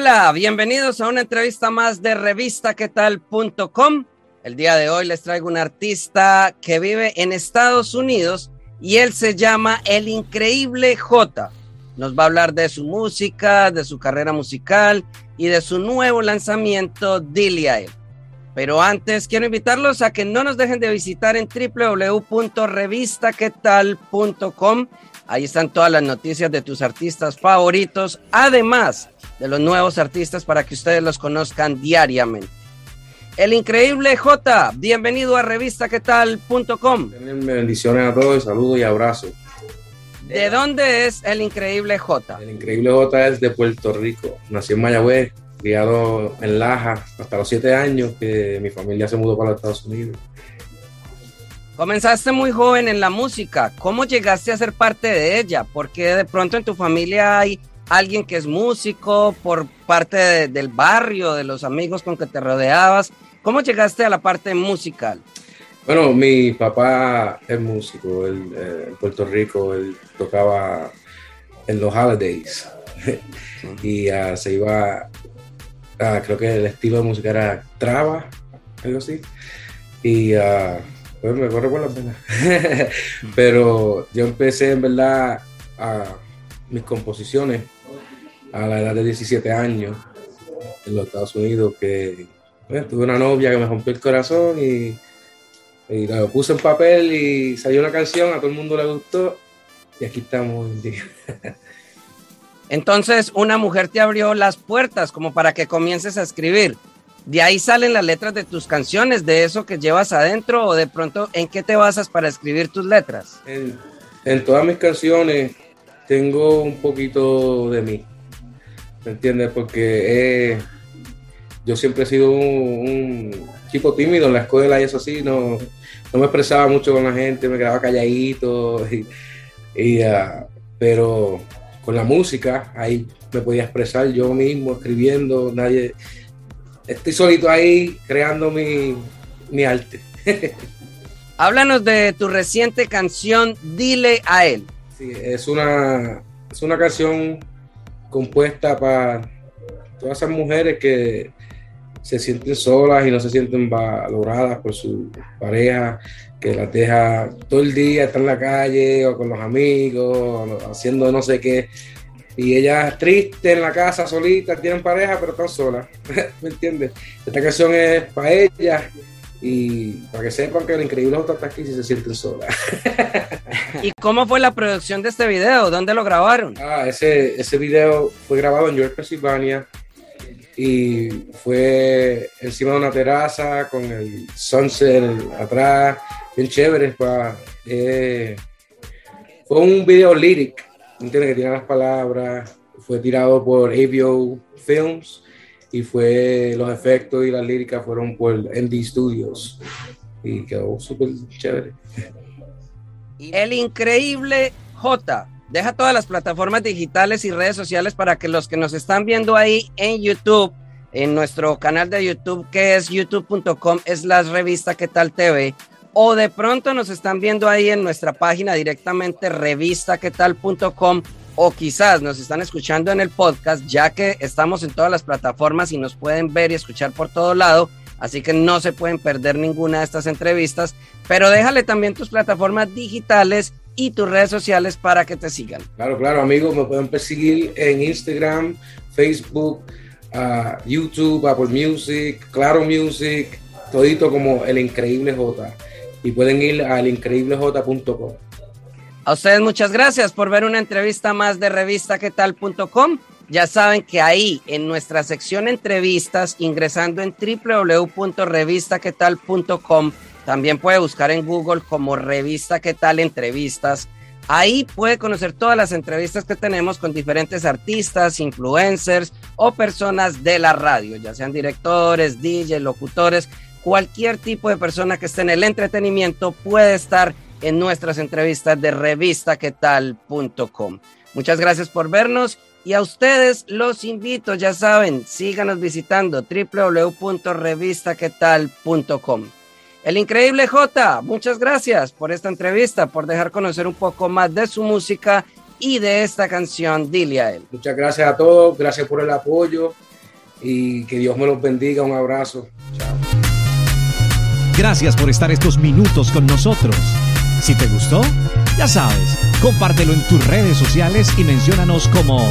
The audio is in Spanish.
Hola, bienvenidos a una entrevista más de revistaquetal.com. El día de hoy les traigo un artista que vive en Estados Unidos y él se llama El Increíble J. Nos va a hablar de su música, de su carrera musical y de su nuevo lanzamiento, Dile a él. Pero antes quiero invitarlos a que no nos dejen de visitar en www.revistaquetal.com. Ahí están todas las noticias de tus artistas favoritos, además de los nuevos artistas para que ustedes los conozcan diariamente. El increíble J, bienvenido a revistaquetal.com. Bendiciones a todos, saludos y abrazos. ¿De dónde es el increíble J? El increíble J es de Puerto Rico. Nací en Mayagüez, criado en Laja hasta los siete años que mi familia se mudó para los Estados Unidos. Comenzaste muy joven en la música. ¿Cómo llegaste a ser parte de ella? Porque de pronto en tu familia hay alguien que es músico, por parte del barrio, de los amigos con que te rodeabas. ¿Cómo llegaste a la parte musical? Bueno, mi papá es músico él, eh, en Puerto Rico, él tocaba en los holidays y uh, se iba, uh, creo que el estilo de música era traba, algo así, y uh, pues me corre por la pena. Pero yo empecé en verdad a mis composiciones a la edad de 17 años en los Estados Unidos que tuve una novia que me rompió el corazón y, y, lo puse en papel y salió una canción, a todo el mundo le gustó y aquí estamos hoy en día. Entonces una mujer te abrió las puertas como para que comiences a escribir. ¿De ahí salen las letras de tus canciones, de eso que llevas adentro o de pronto en qué te basas para escribir tus letras? En, en todas mis canciones tengo un poquito de mí ¿me entiendes? Porque eh, yo siempre he sido un, chico tímido en la escuela y eso así, no, no me expresaba mucho con la gente, me quedaba calladito, y, uh, pero con la música ahí me podía expresar yo mismo, escribiendo, nadie, estoy solito ahí creando mi, mi arte. Háblanos de tu reciente canción Dile a él. Sí, es una, es una canción compuesta para todas esas mujeres que se sienten solas y no se sienten valoradas por su pareja, que las deja todo el día, está en la calle o con los amigos, haciendo no sé qué. Y ellas tristes en la casa, solitas, tienen pareja, pero están solas. ¿Me entiendes? Esta canción es para ellas y para que sepan que el increíble está aquí si se sienten solas. ¿Y cómo fue la producción de este video? ¿Dónde lo grabaron? Ah, ese, ese video fue grabado en York, Pennsylvania y fue encima de una terraza con el sunset atrás, bien chévere. Eh, fue un video lyric, ¿entiendes? Que tiene las palabras, fue tirado por ABO Films y fue los efectos y las líricas fueron por ND Studios y quedó súper chévere. El increíble J. Deja todas las plataformas digitales y redes sociales para que los que nos están viendo ahí en YouTube, en nuestro canal de YouTube, que es youtube.com, es la revista que tal TV, o de pronto nos están viendo ahí en nuestra página directamente revistaquetal.com o quizás nos están escuchando en el podcast, ya que estamos en todas las plataformas y nos pueden ver y escuchar por todo lado, así que no se pueden perder ninguna de estas entrevistas, pero déjale también tus plataformas digitales y tus redes sociales para que te sigan. Claro, claro, amigos, me pueden perseguir en Instagram, Facebook, uh, YouTube, Apple Music, Claro Music, todito como El Increíble J. Y pueden ir al increíblej.com. A ustedes muchas gracias por ver una entrevista más de revistaquetal.com. Ya saben que ahí en nuestra sección entrevistas, ingresando en www.revistaquetal.com, También puede buscar en Google como revista qué tal entrevistas. Ahí puede conocer todas las entrevistas que tenemos con diferentes artistas, influencers o personas de la radio, ya sean directores, DJs, locutores, cualquier tipo de persona que esté en el entretenimiento puede estar en nuestras entrevistas de revistaquetal.com. Muchas gracias por vernos y a ustedes los invito, ya saben, síganos visitando www.revistaquetal.com. El increíble J, muchas gracias por esta entrevista, por dejar conocer un poco más de su música y de esta canción, dile a él. Muchas gracias a todos, gracias por el apoyo y que Dios me los bendiga. Un abrazo. Chao. Gracias por estar estos minutos con nosotros. Si te gustó, ya sabes, compártelo en tus redes sociales y menciónanos como